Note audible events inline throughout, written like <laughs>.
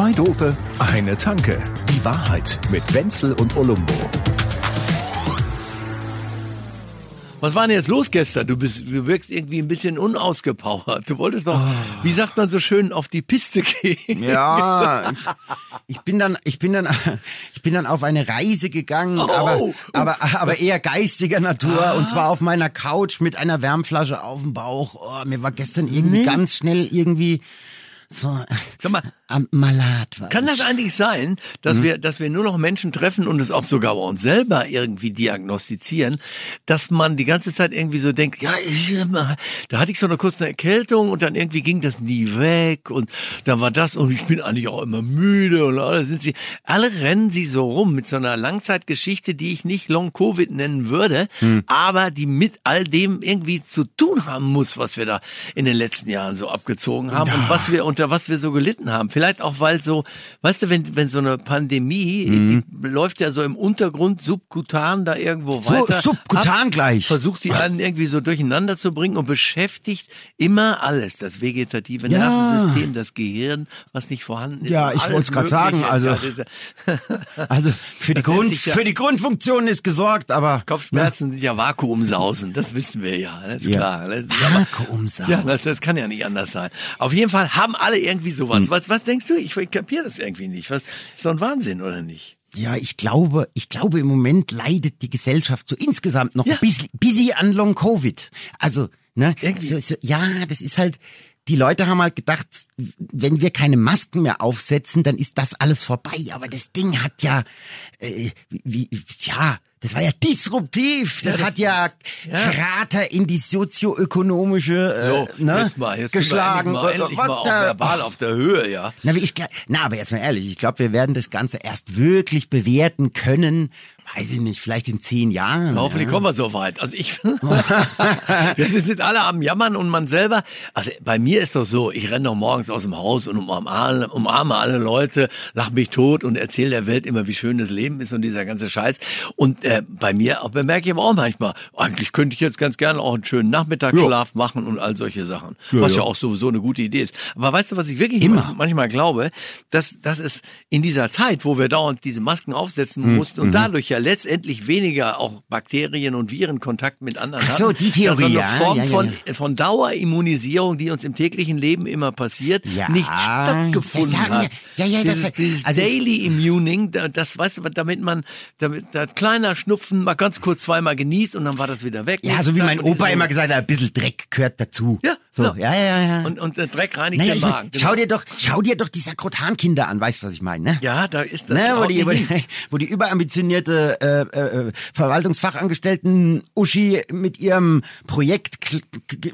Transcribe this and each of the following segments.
Zwei Dope, eine Tanke. Die Wahrheit mit Wenzel und Olumbo. Was war denn jetzt los gestern? Du bist, du wirkst irgendwie ein bisschen unausgepowert. Du wolltest doch, oh. wie sagt man so schön, auf die Piste gehen. Ja, <laughs> ich, ich, bin dann, ich bin dann, <laughs> ich bin dann auf eine Reise gegangen, oh. aber, aber, aber eher geistiger Natur ah. und zwar auf meiner Couch mit einer Wärmflasche auf dem Bauch. Oh, mir war gestern irgendwie nee. ganz schnell irgendwie so Sag mal, am Malat war. Kann das eigentlich sein, dass mhm. wir, dass wir nur noch Menschen treffen und es auch sogar bei uns selber irgendwie diagnostizieren, dass man die ganze Zeit irgendwie so denkt, ja, ich, da hatte ich so eine kurze Erkältung und dann irgendwie ging das nie weg und dann war das und ich bin eigentlich auch immer müde und alle sind sie, alle rennen sie so rum mit so einer Langzeitgeschichte, die ich nicht Long Covid nennen würde, mhm. aber die mit all dem irgendwie zu tun haben muss, was wir da in den letzten Jahren so abgezogen haben ja. und was wir unter was wir so gelitten haben. Vielleicht auch, weil so, weißt du, wenn, wenn so eine Pandemie, mhm. läuft ja so im Untergrund subkutan da irgendwo weiter. So, subkutan hat, gleich. Versucht die einen irgendwie so durcheinander zu bringen und beschäftigt immer alles. Das vegetative ja. Nervensystem, das Gehirn, was nicht vorhanden ist. Ja, ich wollte es gerade sagen. Also, <laughs> also für, die Grund, ja, für die Grundfunktion ist gesorgt, aber. Kopfschmerzen ja. sind ja Vakuumsausen, das wissen wir ja. Das ist ja. klar. Vakuumsausen. Ja, das, das kann ja nicht anders sein. Auf jeden Fall haben alle irgendwie sowas. Hm. Was, was denkst du? Ich kapiere das irgendwie nicht. Was ist doch ein Wahnsinn, oder nicht? Ja, ich glaube, ich glaube, im Moment leidet die Gesellschaft so insgesamt noch ja. ein bisschen, bisschen an Long Covid. Also, ne? So, so, ja, das ist halt, die Leute haben halt gedacht, wenn wir keine Masken mehr aufsetzen, dann ist das alles vorbei. Aber das Ding hat ja, äh, wie, ja, das war ja disruptiv. Das, ja, das hat ja, ja, Krater in die sozioökonomische äh, so, ne, jetzt mal, jetzt geschlagen. Mal, endlich mal auf verbal auf der Höhe, ja. Na, ich, na, aber jetzt mal ehrlich, ich glaube, wir werden das Ganze erst wirklich bewerten können, weiß ich nicht, vielleicht in zehn Jahren. Hoffentlich ja. kommen wir so weit. Also ich, <laughs> das ist nicht alle am Jammern und man selber. Also bei mir ist doch so, ich renne doch morgens aus dem Haus und umarme, umarme alle Leute, lach mich tot und erzähle der Welt immer, wie schön das Leben ist und dieser ganze Scheiß. Und äh, bei mir auch, bemerke ich aber auch manchmal, eigentlich könnte ich jetzt ganz gerne auch einen schönen Nachmittagsschlaf ja. machen und all solche Sachen. Ja, was ja. auch sowieso eine gute Idee ist. Aber weißt du, was ich wirklich immer. manchmal glaube, dass, dass es in dieser Zeit, wo wir dauernd diese Masken aufsetzen mhm. mussten und mhm. dadurch ja letztendlich weniger auch Bakterien und Viren Kontakt mit anderen Ach so, hatten. die Theorie, eine ja, Form ja, ja, von, von Dauerimmunisierung, die uns im täglichen Leben immer passiert, nicht stattgefunden sagen, hat. Ja, ja, dieses, das, dieses also, Daily Immuning, das weißt du, damit man, damit, da kleiner Schnupfen mal ganz kurz zweimal genießt und dann war das wieder weg. Ja, so wie mein Opa immer gesagt hat, ein bisschen Dreck gehört dazu. Ja, so, genau. ja, ja, ja. Und, und der Dreck reinigt naja, den Magen. Will, schau dir doch, schau dir doch die Sakrotan-Kinder an, weißt du, was ich meine, ne? Ja, da ist das. Ne, wo, die, wo, die, <laughs> wo die überambitionierte äh, äh, Verwaltungsfachangestellten Uschi mit ihrem Projekt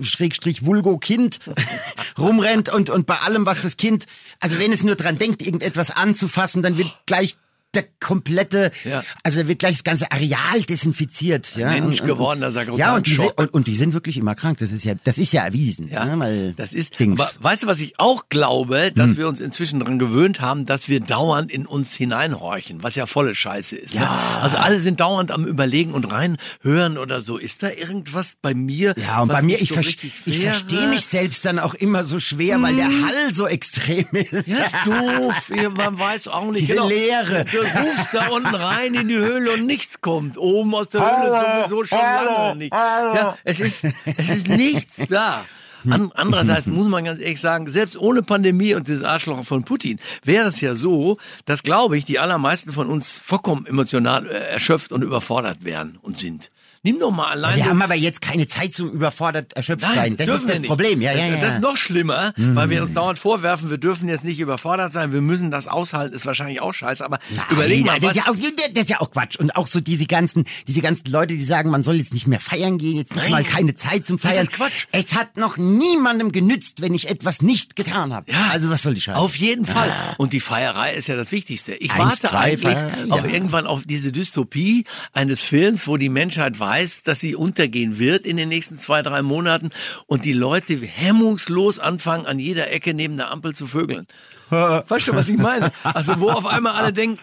Schrägstrich Vulgo Kind <laughs> rumrennt und, und bei allem, was das Kind, also wenn es nur dran denkt, irgendetwas anzufassen, dann wird gleich der komplette, ja. also da wird gleich das ganze Areal desinfiziert. Ja? Mensch geworden, sagt Ja, und die, sind, und, und die sind wirklich immer krank. Das ist ja, das ist ja erwiesen. Ja, ne? Weil das ist. Dings. Aber weißt du, was ich auch glaube, dass hm. wir uns inzwischen daran gewöhnt haben, dass wir dauernd in uns hineinhorchen, was ja volle Scheiße ist. Ne? Ja. Ne? Also alle sind dauernd am Überlegen und reinhören oder so. Ist da irgendwas bei mir? Ja, und bei mir, ich, so ver ich verstehe mich selbst dann auch immer so schwer, hm. weil der hm. Hall so extrem ist. Ja, ist <laughs> doof. Man weiß auch nicht. Diese genau. Leere rufst da unten rein in die Höhle und nichts kommt. Oben aus der Höhle sowieso schon lange nicht. Ja, es ist, es ist nichts da. An, andererseits muss man ganz ehrlich sagen, selbst ohne Pandemie und dieses Arschloch von Putin wäre es ja so, dass, glaube ich, die allermeisten von uns vollkommen emotional äh, erschöpft und überfordert wären und sind. Nimm doch mal allein. Ja, wir haben aber jetzt keine Zeit zum überfordert erschöpft Nein, sein. Das ist das Problem. Ja, ja, ja. Das ist noch schlimmer, mhm. weil wir uns dauernd vorwerfen, wir dürfen jetzt nicht überfordert sein, wir müssen das aushalten, ist wahrscheinlich auch scheiße. Aber Nein, überleg mal, das, was ist ja auch, das ist ja auch Quatsch. Und auch so diese ganzen, diese ganzen Leute, die sagen, man soll jetzt nicht mehr feiern gehen, jetzt ist mal keine Zeit zum Feiern. Das ist Quatsch. Es hat noch niemandem genützt, wenn ich etwas nicht getan habe. Ja, also was soll die Scheiße? Auf jeden Fall. Ja. Und die Feierei ist ja das Wichtigste. Ich Eins, warte zwei, eigentlich Feier, auf irgendwann auf diese Dystopie eines Films, wo die Menschheit weiß, dass sie unter untergehen wird in den nächsten zwei, drei Monaten und die Leute hemmungslos anfangen, an jeder Ecke neben der Ampel zu vögeln. <laughs> Weißt du, was ich meine? Also wo auf einmal alle <laughs> denken,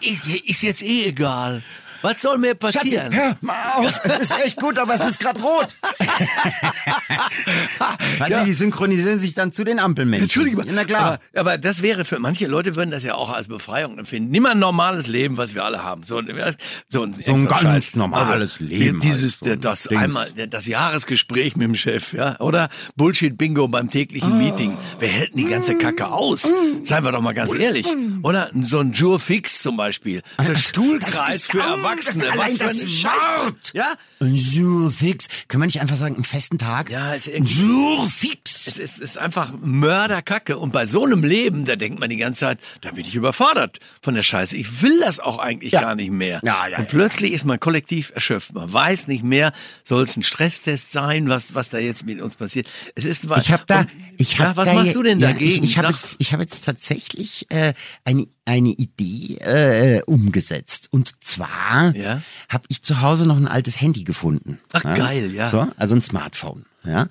ist jetzt eh egal. Was soll mir passieren? Schatzi, hör mal auf. <laughs> Es ist echt gut, aber es ist gerade rot. <laughs> weißt Ja. du, die synchronisieren sich dann zu den Ampelmenschen. Entschuldige mal. Na klar. Aber, aber das wäre für manche Leute würden das ja auch als Befreiung empfinden. Nimm mal ein normales Leben, was wir alle haben. So, ein- so ein, So ein ganz normales Leben Dieses, halt, so das Dings. einmal, das Jahresgespräch mit dem Chef, ja, oder Bullshit-Bingo beim täglichen Meeting. Wer hält denn die ganze Kacke aus? Seien wir doch mal ganz ehrlich. Oder so ein Jure Fix zum Beispiel. So ein Stuhlkreis für auch- Erwachsene. allein das Wort. Ja? Ein Jour fix. Können wir nicht einfach sagen, einen festen Tag? Ja, ist Ein irgendwie. Jour fix. Es ist, ist einfach Mörderkacke. Und bei so einem Leben, da denkt man die ganze Zeit, da bin ich überfordert von der Scheiße. Ich will das auch eigentlich Ja. gar nicht mehr. Ja, ja, und ja. plötzlich ist man kollektiv erschöpft. Man weiß nicht mehr, soll es ein Stresstest sein, was, was da jetzt mit uns passiert. Es ist Ich habe da, und- ich ja, habe was da, machst du denn ja, dagegen? Ich, ich habe jetzt, ich habe jetzt tatsächlich äh, eine eine Idee äh, umgesetzt. Und zwar Ja. habe ich zu Hause noch ein altes Handy gefunden. Ach, geil, ja. So, also ein Smartphone. Ja.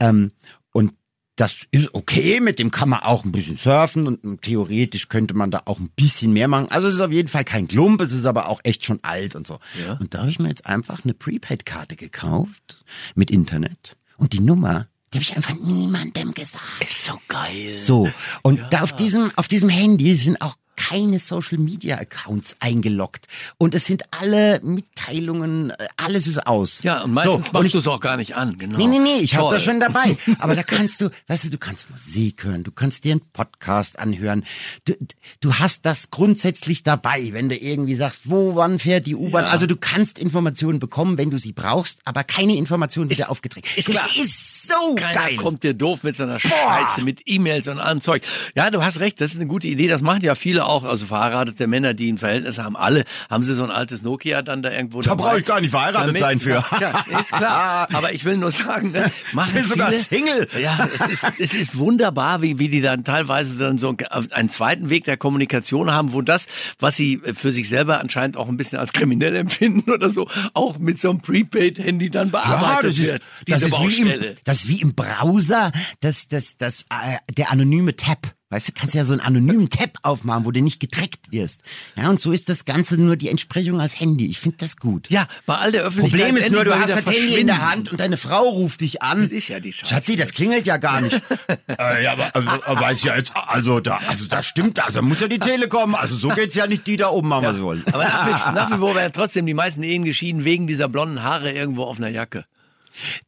Ähm, und das ist okay, mit dem kann man auch ein bisschen surfen und ähm, theoretisch könnte man da auch ein bisschen mehr machen. Also es ist auf jeden Fall kein Klump, es ist aber auch echt schon alt und so. Ja. Und da habe ich mir jetzt einfach eine Prepaid-Karte gekauft mit Internet und die Nummer, die habe ich einfach niemandem gesagt. ist so geil. So, und da auf diesem, auf diesem Handy sind auch keine Social Media Accounts eingeloggt. Und es sind alle Mitteilungen, äh, alles ist aus. Ja, und meistens so, machst du es auch gar nicht an, genau. Nee, nee, nee, ich habe das schon dabei. <laughs> Aber da kannst du, weißt du, du kannst Musik hören, du kannst dir einen Podcast anhören. Du, du hast das grundsätzlich dabei, wenn du irgendwie sagst, wo, wann fährt die U-Bahn. Ja. Also du kannst Informationen bekommen, wenn du sie brauchst, aber keine Informationen wieder aufgedreht. ist das klar. ist so Keiner geil. kommt dir doof mit seiner Scheiße, mit E-Mails und allem Zeug. Ja, du hast recht, das ist eine gute Idee. Das machen ja viele auch, also verheiratete Männer, die ein Verhältnis haben. Alle haben sie so ein altes Nokia dann da irgendwo Da brauche ich gar nicht verheiratet Damit- sein für. <laughs> Ja, ist klar. Aber ich will nur sagen, ne, <laughs> machen bin sogar viele, Single. Ja, es ist, es ist wunderbar, wie, wie die dann teilweise dann so einen zweiten Weg der Kommunikation haben, wo das, was sie für sich selber anscheinend auch ein bisschen als kriminell empfinden oder so, auch mit so einem Prepaid-Handy dann bearbeitet das ist, wird. das, Diese ist wie im, Baustelle. das ist wie im Browser, das, das, das, äh, der anonyme Tab. Weißt du, kannst ja so einen anonymen Tab aufmachen, wo du nicht getrackt wirst. Ja, und so ist das Ganze nur die Entsprechung als Handy. Ich finde das gut. Ja, bei all der Öffentlichkeit. Problem ist nur, du hast das Handy in der Hand und deine Frau ruft dich an. Das ist ja die Scheiße. Schatzi, das klingelt ja gar nicht. <laughs> äh, ja, aber also, äh, weiß ja jetzt, also da, also das stimmt, also muss ja die Telekom, also so geht's ja nicht, die da oben machen, was sie wollen. Aber nach wie, <laughs> nach wie vor werden trotzdem die meisten Ehen geschieden wegen dieser blonden Haare irgendwo auf einer Jacke.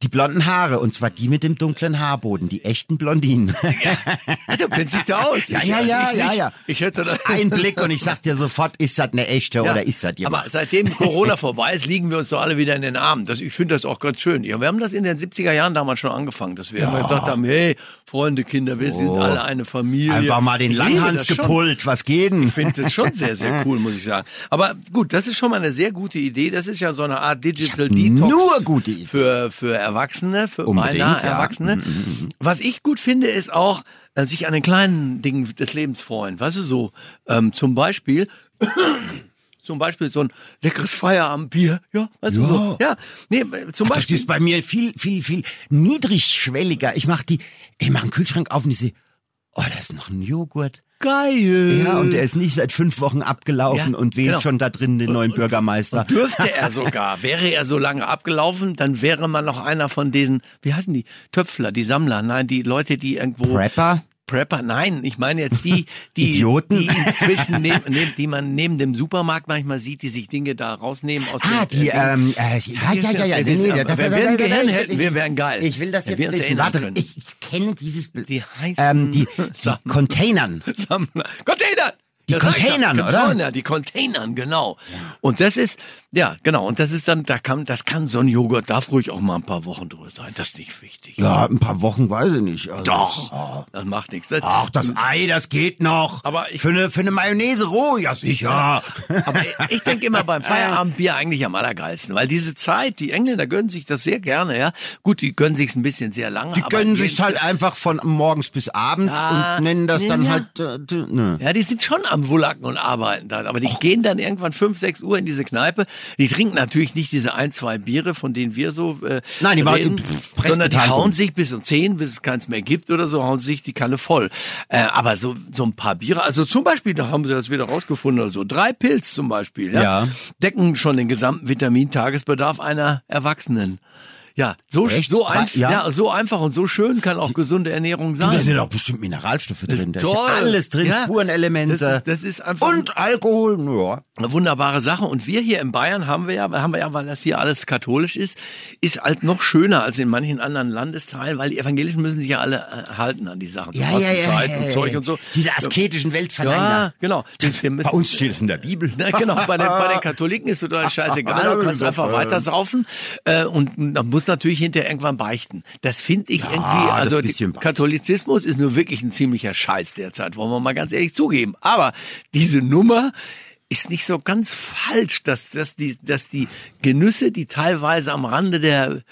Die blonden Haare, und zwar die mit dem dunklen Haarboden, die echten Blondinen. Du kennst dich da aus. Ja, Ich- ja, also ja, ja, ja. Ich hätte da Ein Blick und ich sag dir sofort, ist das eine echte Ja, oder ist das jemand? Aber seitdem Corona vorbei ist, liegen wir uns doch alle wieder in den Armen. Das, ich finde das auch ganz schön. Ja, wir haben das in den 70er Jahren damals schon angefangen, dass wir immer gesagt haben, hey, Freunde, Kinder, wir sind Oh. alle eine Familie. Einfach mal den Langhans gepullt, was geht denn? Ich finde das schon sehr, sehr cool, muss ich sagen. Aber gut, das ist schon mal eine sehr gute Idee. Das ist ja so eine Art Digital Detox. nur gute Ideen. Für, für Erwachsene, für Unbedingt, beinahe ja. Erwachsene. Was ich gut finde, ist auch, äh, sich an den kleinen Dingen des Lebens freuen. Weißt du, so, ähm, zum Beispiel, <coughs> zum Beispiel so ein leckeres Feierabendbier. Ja, weißt du, Ja. so. Ja, nee, zum Ach, das Beispiel. ist bei mir viel, viel, viel niedrigschwelliger. Ich mach die, ich mach einen Kühlschrank auf und ich sehe, oh, da ist noch ein Joghurt. Geil. Ja, und der ist nicht seit fünf Wochen abgelaufen Ja, und wählt genau. schon da drin den neuen Bürgermeister. <laughs> Dürfte er sogar. Wäre er so lange abgelaufen, dann wäre man noch einer von diesen, wie heißen die? Töpfler, die Sammler, nein, die Leute, die irgendwo. Prepper? Prepper, nein, ich meine jetzt die, <laughs> die, Idioten? die inzwischen, neben, neben, die man neben dem Supermarkt manchmal sieht, die sich Dinge da rausnehmen aus Ah, dem, die, äh, ähm, äh, ja, ja, ja, ja, Wir nee, nee, das, wir das, das, das, Gehirn hätten, wir wären geil. Ich will das jetzt wir wissen. Warte, können. ich kenne dieses, Die heißen ähm, die, <laughs> die. Containern. Sammler. Container! Die Ja, sag ich doch. Containern, oder? Container, die Containern, genau. Und das ist, ja, genau. Und das ist dann, da kann, das kann so ein Joghurt, darf ruhig auch mal ein paar Wochen drüber sein. Das ist nicht wichtig. Ja, ein paar Wochen weiß ich nicht. Also, Doch. Das macht nichts. Das, Ach, das Ei, das geht noch. Aber ich- für eine, für eine Mayonnaise roh, ja sicher. Aber ich denke immer beim Feierabendbier eigentlich am allergeilsten, weil diese Zeit, die Engländer gönnen sich das sehr gerne, ja. Gut, die gönnen sich ein bisschen sehr lange. Die aber gönnen sich halt einfach von morgens bis abends Ja, und nennen das ja, dann ja. halt, äh, ne. Ja, die sind schon am am Wullacken und arbeiten da. Aber die Och. gehen dann irgendwann fünf, sechs Uhr in diese Kneipe. Die trinken natürlich nicht diese ein, zwei Biere, von denen wir so äh, Nein, die reden, pff, sondern die hauen sich bis um zehn, bis es keins mehr gibt oder so, hauen sich die Kanne voll. Äh, aber so so ein paar Biere, also zum Beispiel, da haben sie das wieder rausgefunden oder so, drei Pilz zum Beispiel, ja, ja. decken schon den gesamten Vitamintagesbedarf einer Erwachsenen. Ja, so, Echt? so, ein, ja. ja. so einfach und so schön kann auch gesunde Ernährung sein. da sind auch bestimmt Mineralstoffe drin. Da ist alles drin, ja. Spurenelemente. Das, das, ist einfach. Und Alkohol, ja. Eine wunderbare Sache. Und wir hier in Bayern haben wir ja, haben wir ja, weil das hier alles katholisch ist, ist halt noch schöner als in manchen anderen Landesteilen, weil die Evangelischen müssen sich ja alle äh, halten an die Sachen. Ja, ja, ja, ja, und Zeug und so. Diese asketischen Weltverleihner. Ja, genau. Die, die bei uns steht es in der Bibel. Na, genau. Bei den, bei den <laughs> Katholiken ist es total scheißegal. Du kannst einfach weiter saufen. Äh, und dann muss natürlich hinterher irgendwann beichten. Das finde ich ja, irgendwie, also Katholizismus ist nur wirklich ein ziemlicher Scheiß derzeit, wollen wir mal ganz ehrlich zugeben. Aber diese Nummer, ist nicht so ganz falsch, dass, dass, die, dass die Genüsse, die teilweise am Rande der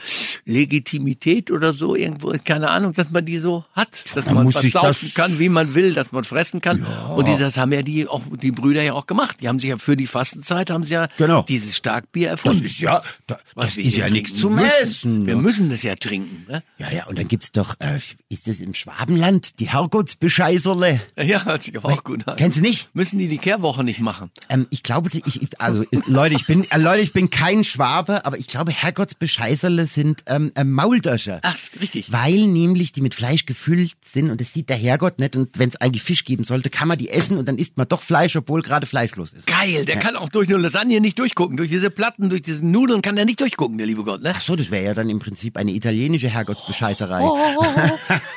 Legitimität oder so irgendwo, keine Ahnung, dass man die so hat, dass man, man versaufen kann, wie man will, dass man fressen kann. Ja. Und das haben ja die auch die Brüder ja auch gemacht. Die haben sich ja für die Fastenzeit haben sie ja genau. dieses Starkbier erfunden. Das ist ja, das, das ist ja nichts zu messen. Wir müssen das ja trinken. Ne? Ja, ja. Und dann gibt's doch, äh, ist das im Schwabenland die Herrgottsbescheißerle? Ja, hört sich auch gut an. Kennst du nicht? Müssen die die Kehrwoche nicht machen? Ähm, ich glaube, ich, also Leute, ich bin, äh, Leute, ich bin kein Schwabe, aber ich glaube, Herrgottsbescheißerle sind ähm, äh, Mauldöscher. Ach, richtig. Weil nämlich die mit Fleisch gefüllt sind und das sieht der Herrgott nicht. Und wenn es eigentlich Fisch geben sollte, kann man die essen und dann isst man doch Fleisch, obwohl gerade fleischlos ist. Geil, der ja. kann auch durch eine Lasagne nicht durchgucken. Durch diese Platten, durch diese Nudeln kann er nicht durchgucken, der liebe Gott. Ne? Ach so, das wäre ja dann im Prinzip eine italienische Herrgottsbescheißerei. Oh, oh,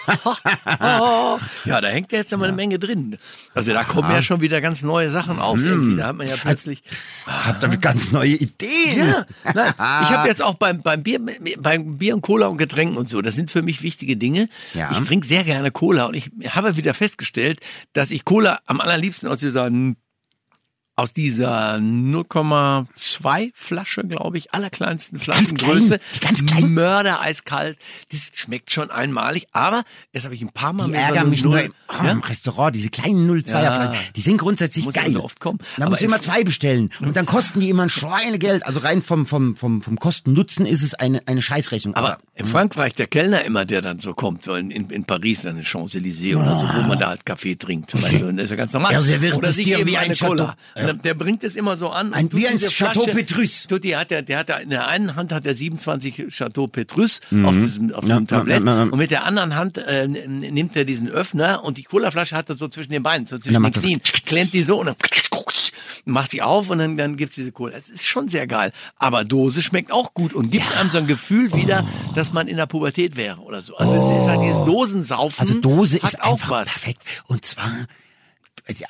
<laughs> oh, ja, da hängt ja jetzt immer ja. eine Menge drin. Also da kommen ja schon wieder ganz neue Sachen auf. Mm. Da hat man ja plötzlich. Also, habt ihr ganz neue Ideen? Ja, nein, <laughs> ich habe jetzt auch beim, beim, Bier, beim Bier und Cola und Getränken und so, das sind für mich wichtige Dinge. Ja. Ich trinke sehr gerne Cola und ich habe wieder festgestellt, dass ich Cola am allerliebsten aus dieser aus dieser 0,2 Flasche, glaube ich, allerkleinsten Flaschengröße. Ganz klein, ganz klein. Mörder eiskalt. Das schmeckt schon einmalig. Aber das habe ich ein paar Mal die ärgern so mich nur im, oh, ja? im, Restaurant. Diese kleinen 0,2er ja. Flaschen, die sind grundsätzlich muss geil. Also oft kommen. Da muss immer zwei bestellen. Und dann kosten die immer ein Schweinegeld. Also rein vom, vom, vom, vom Kosten-Nutzen ist es eine, eine Scheißrechnung. Aber, Aber in Frankreich, der Kellner immer, der dann so kommt, so in, in, in Paris, an den Champs-Élysées oder so, wo man da halt Kaffee trinkt. Weißt du, das ist ja ganz normal. Ja, serviert oder sich dir wie ein Cola. Ja der bringt es immer so an. Ein, wie ein Chateau Petrus. Tutti hat der, der hat in der einen Hand hat er 27 Chateau Petrus mhm. auf diesem, auf diesem ja, Tablett. Ja, ja, und mit der anderen Hand äh, nimmt er diesen Öffner und die Colaflasche hat er so zwischen den Beinen, so zwischen den Knien. Klemmt die so und dann macht sie auf und dann, dann gibt's diese Cola. Es ist schon sehr geil. Aber Dose schmeckt auch gut und gibt einem so ein Gefühl wieder, oh. dass man in der Pubertät wäre oder so. Also oh. es ist halt dieses Dosensaufen. Also Dose ist auch was. perfekt. Und zwar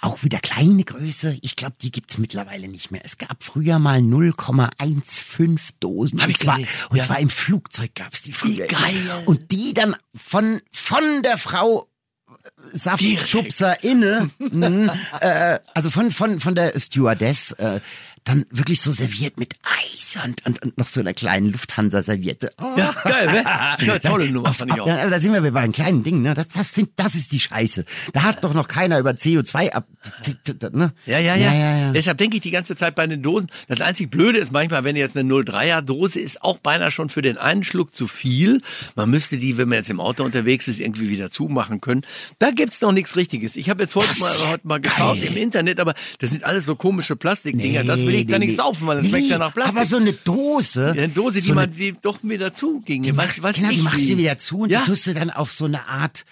auch wieder kleine Größe. Ich glaube, die gibt's mittlerweile nicht mehr. Es gab früher mal 0,15 Dosen. Hab und ich zwar, gesehen. und ja. zwar im Flugzeug gab's die früher. Wie geil. Und die dann von, von der Frau Saftschubser inne, <laughs> äh, also von, von, von der Stewardess, äh, dann wirklich so serviert mit Eis und, und, und noch so einer kleinen Lufthansa-Serviette. Oh. Ja, geil, ne? <laughs> Ja, tolle Nummer, fand ich auch. Ja, da sind wir bei einem kleinen Ding, ne? Das, das, sind, das ist die Scheiße. Da hat doch noch keiner über CO2 ab. Ne? Ja, ja, ja, ja, ja. Deshalb denke ich die ganze Zeit bei den Dosen. Das einzig Blöde ist manchmal, wenn jetzt eine 03er Dose ist, auch beinahe schon für den einen Schluck zu viel. Man müsste die, wenn man jetzt im Auto unterwegs ist, irgendwie wieder zumachen können. Da gibt's noch nichts Richtiges. Ich habe jetzt heute mal, heute mal geschaut im Internet, aber das sind alles so komische Plastikdinger. Nee. Das will ich nee, gar nicht nee. saufen, weil das nee, schmeckt ja nach Plastik. Aber so eine Dose. Ja, eine Dose, die so man die doch wieder zuging. Die was, was genau, die machst du wieder zu und ja. die tust du dann auf so eine Art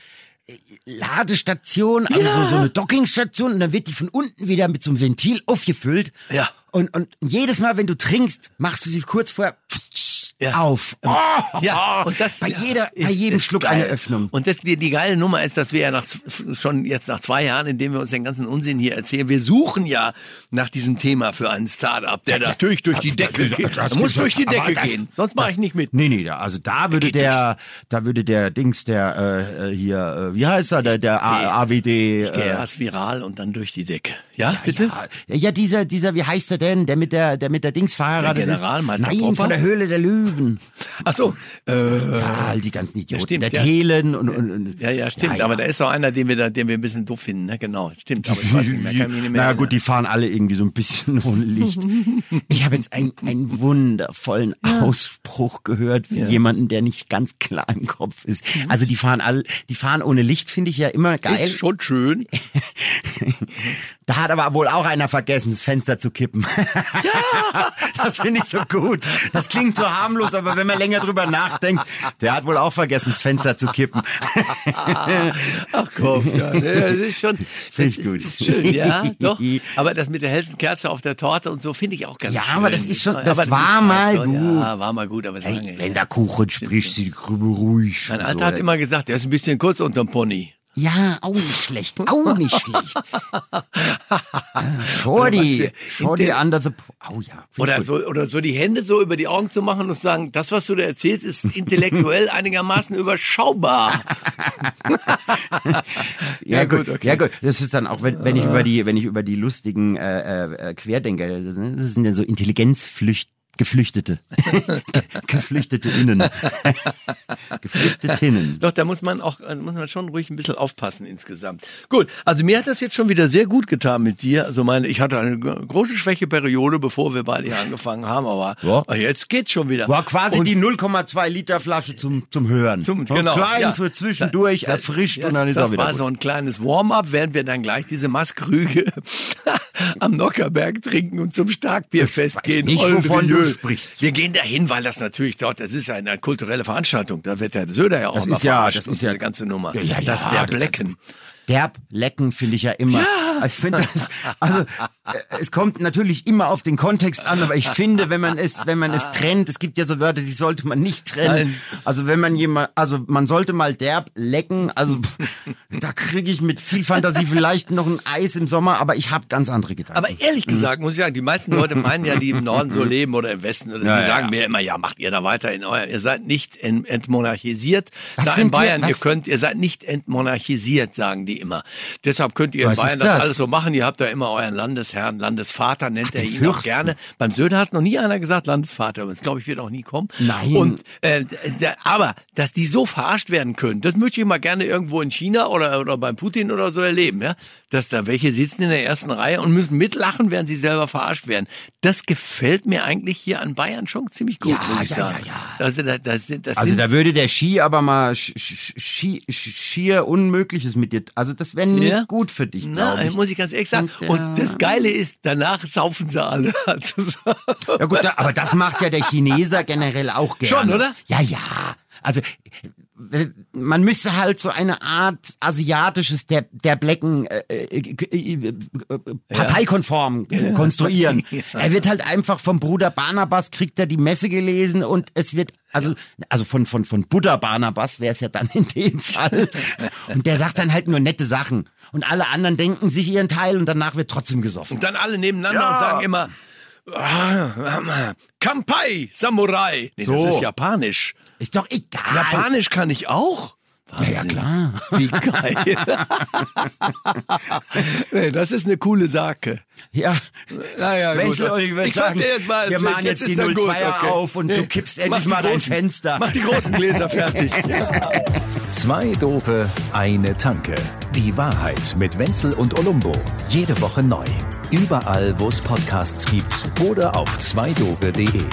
äh, Ladestation, also ja. so, so eine Dockingstation und dann wird die von unten wieder mit so einem Ventil aufgefüllt. Ja. Und, und jedes Mal, wenn du trinkst, machst du sie kurz vorher ja. auf. Oh, ja, und das bei jeder, ist, bei jedem Schluck geil. eine Öffnung. Und das, die, die geile Nummer ist, dass wir ja nach, schon jetzt nach zwei Jahren, indem wir uns den ganzen Unsinn hier erzählen, wir suchen ja nach diesem Thema für einen Startup, der ja, natürlich durch die Decke geht. Der muss durch die Decke das, gehen, sonst mache ich nicht mit. Nee, nee, also da würde der, da würde der Dings, der äh, hier, äh, wie heißt er, der, der AWD. Gehe äh, erst viral und dann durch die Decke. Ja, ja bitte? Ja, ja, dieser, dieser, wie heißt er denn, der mit der, der mit der Dings verheiratet der Generalmeister ist? Nein, Popper? von der Höhle der Löwen. Ach so, äh, Ja, all die ganzen Idioten. stimmt, der ja. Thelen und, und, und ja, ja, stimmt. Aber da ist auch einer, den wir da, den wir ein bisschen doof finden, ne? Genau, stimmt. Aber ich weiß nicht mehr, kann mich nicht mehr <laughs> Na gut, die fahren alle irgendwie so ein bisschen <laughs> ohne Licht. Ich habe jetzt einen, einen wundervollen Ausspruch gehört für jemanden, der nicht ganz klar im Kopf ist. Also die fahren alle, die fahren ohne Licht, finde ich ja immer geil. ist schon schön. <laughs> Da hat aber wohl auch einer vergessen, das Fenster zu kippen. <laughs> Ja! Das finde ich so gut. Das klingt so harmlos, aber wenn man länger drüber nachdenkt, der hat wohl auch vergessen, das Fenster zu kippen. <laughs> Ach komm, ja, <laughs> das ist schon, Find ich gut. Ist schön, ja, doch. Aber das mit der hellsten Kerze auf der Torte und so finde ich auch ganz Ja, schön. aber das ist schon- das aber war mal so, gut. Ja, war mal gut, aber Hey, wenn der Kuchen spricht, sie ruhig. Mein Alter so. hat immer gesagt, der ist ein bisschen kurz unterm Pony. Ja, auch nicht schlecht, auch nicht schlecht. Ah, <laughs> Shorty? Shorty under the... Oh ja. Oder gut. so, oder so die Hände so über die Augen zu machen und zu sagen, das, was du da erzählst, ist <laughs> intellektuell einigermaßen überschaubar. <laughs> Ja, Ja, gut, gut, okay. ja gut. Das ist dann auch, wenn, wenn ich über die, wenn ich über die lustigen äh, äh, Querdenker, das sind das sind ja so Intelligenzflücht Geflüchtete. <laughs> Geflüchtete innen. Geflüchtetinnen. Doch, da muss man auch, äh, muss man schon ruhig ein bisschen aufpassen insgesamt. Gut, also mir hat das jetzt schon wieder sehr gut getan mit dir. Also meine, ich hatte eine große Schwächeperiode, bevor wir beide hier angefangen haben, aber Ja. aber jetzt geht's schon wieder. War quasi Und- die 0,2 Liter Flasche zum, zum Hören. Zum, genau, Klein ja. für zwischendurch, Da- erfrischt ja, und dann ist das er wieder war gut. so ein kleines Warm-up, während wir dann gleich diese Maßkrüge <laughs> am Nockerberg trinken und zum Starkbierfest gehen. nicht, wovon Milieu. Sprichst. Wir gehen dahin, weil das natürlich dort, das ist eine kulturelle Veranstaltung. Da wird der Söder ja auch Das ist ja- das ist ja- diese ganze Nummer. Ja, ja, das ja, der Blecken. Derb lecken finde ich ja immer. Also ich finde das, also äh, es kommt natürlich immer auf den Kontext an, aber ich finde, wenn man es, wenn man es trennt, es gibt ja so Wörter, die sollte man nicht trennen. Also wenn man jemand, also man sollte mal derb lecken, also <laughs> da kriege ich mit viel Fantasie vielleicht noch ein Eis im Sommer, aber ich habe ganz andere Gedanken. Aber ehrlich gesagt, muss ich sagen, die meisten Leute meinen ja, die im Norden so leben oder im Westen, oder Ja, die sagen ja. mir immer, ja, macht ihr da weiter in euer, ihr seid nicht en- entmonarchisiert. Was da in sind wir- Bayern, ihr könnt, ihr seid nicht entmonarchisiert, sagen die immer. Deshalb könnt ihr in Was Bayern das? das? Alles so machen. Ihr habt da immer euren Landesherrn, Landesvater, nennt er den ihn auch Fürsten. gerne. Beim Söder hat noch nie einer gesagt Landesvater, aber das glaube ich wird auch nie kommen. Nein. Und, äh, aber, dass die so verarscht werden können, das möchte ich mal gerne irgendwo in China oder, oder beim Putin oder so erleben, ja. Dass da welche sitzen in der ersten Reihe und müssen mitlachen, während sie selber verarscht werden. Das gefällt mir eigentlich hier an Bayern schon ziemlich gut, Ja, muss ich ja, sagen. ja, ja. Das, das, das, das also da würde der Ski aber mal sch- sch- sch- schier Unmögliches mit dir. Also das wäre nicht Ja? gut für dich, glaube ich. Muss ich ganz ehrlich sagen. Und, Und, das Geile ist, danach saufen sie alle. <laughs> Ja gut, aber das macht ja der Chineser generell auch gerne. Schon, oder? Ja, ja. Also man müsste halt so eine Art asiatisches der der Blecken äh, äh, äh, äh, parteikonform äh, konstruieren. <laughs> Er wird halt einfach vom Bruder Barnabas kriegt er die Messe gelesen und es wird also also von von von Buddha Barnabas wäre es ja dann <laughs> in dem Fall und der sagt dann halt nur nette Sachen und alle anderen denken sich ihren Teil und danach wird trotzdem gesoffen. Und dann alle nebeneinander Ja. und sagen immer, Kampai, Samurai. Nee, So. das ist japanisch. Ist doch egal. Japanisch kann ich auch. Ja, ja klar. <laughs> Wie geil. das ist eine coole Sache. Ja. Naja, Wenzel, gut. und ich würde sagen, dir jetzt mal wir machen jetzt, ist die dann gut, 02er okay. auf und du kippst endlich mal dein Fenster. Mach die großen Gläser fertig. <laughs> Zwei Dope, eine Tanke. Die Wahrheit mit Wenzel und Olumbo. Jede Woche neu. Überall, wo es Podcasts gibt oder auf zweidope.de.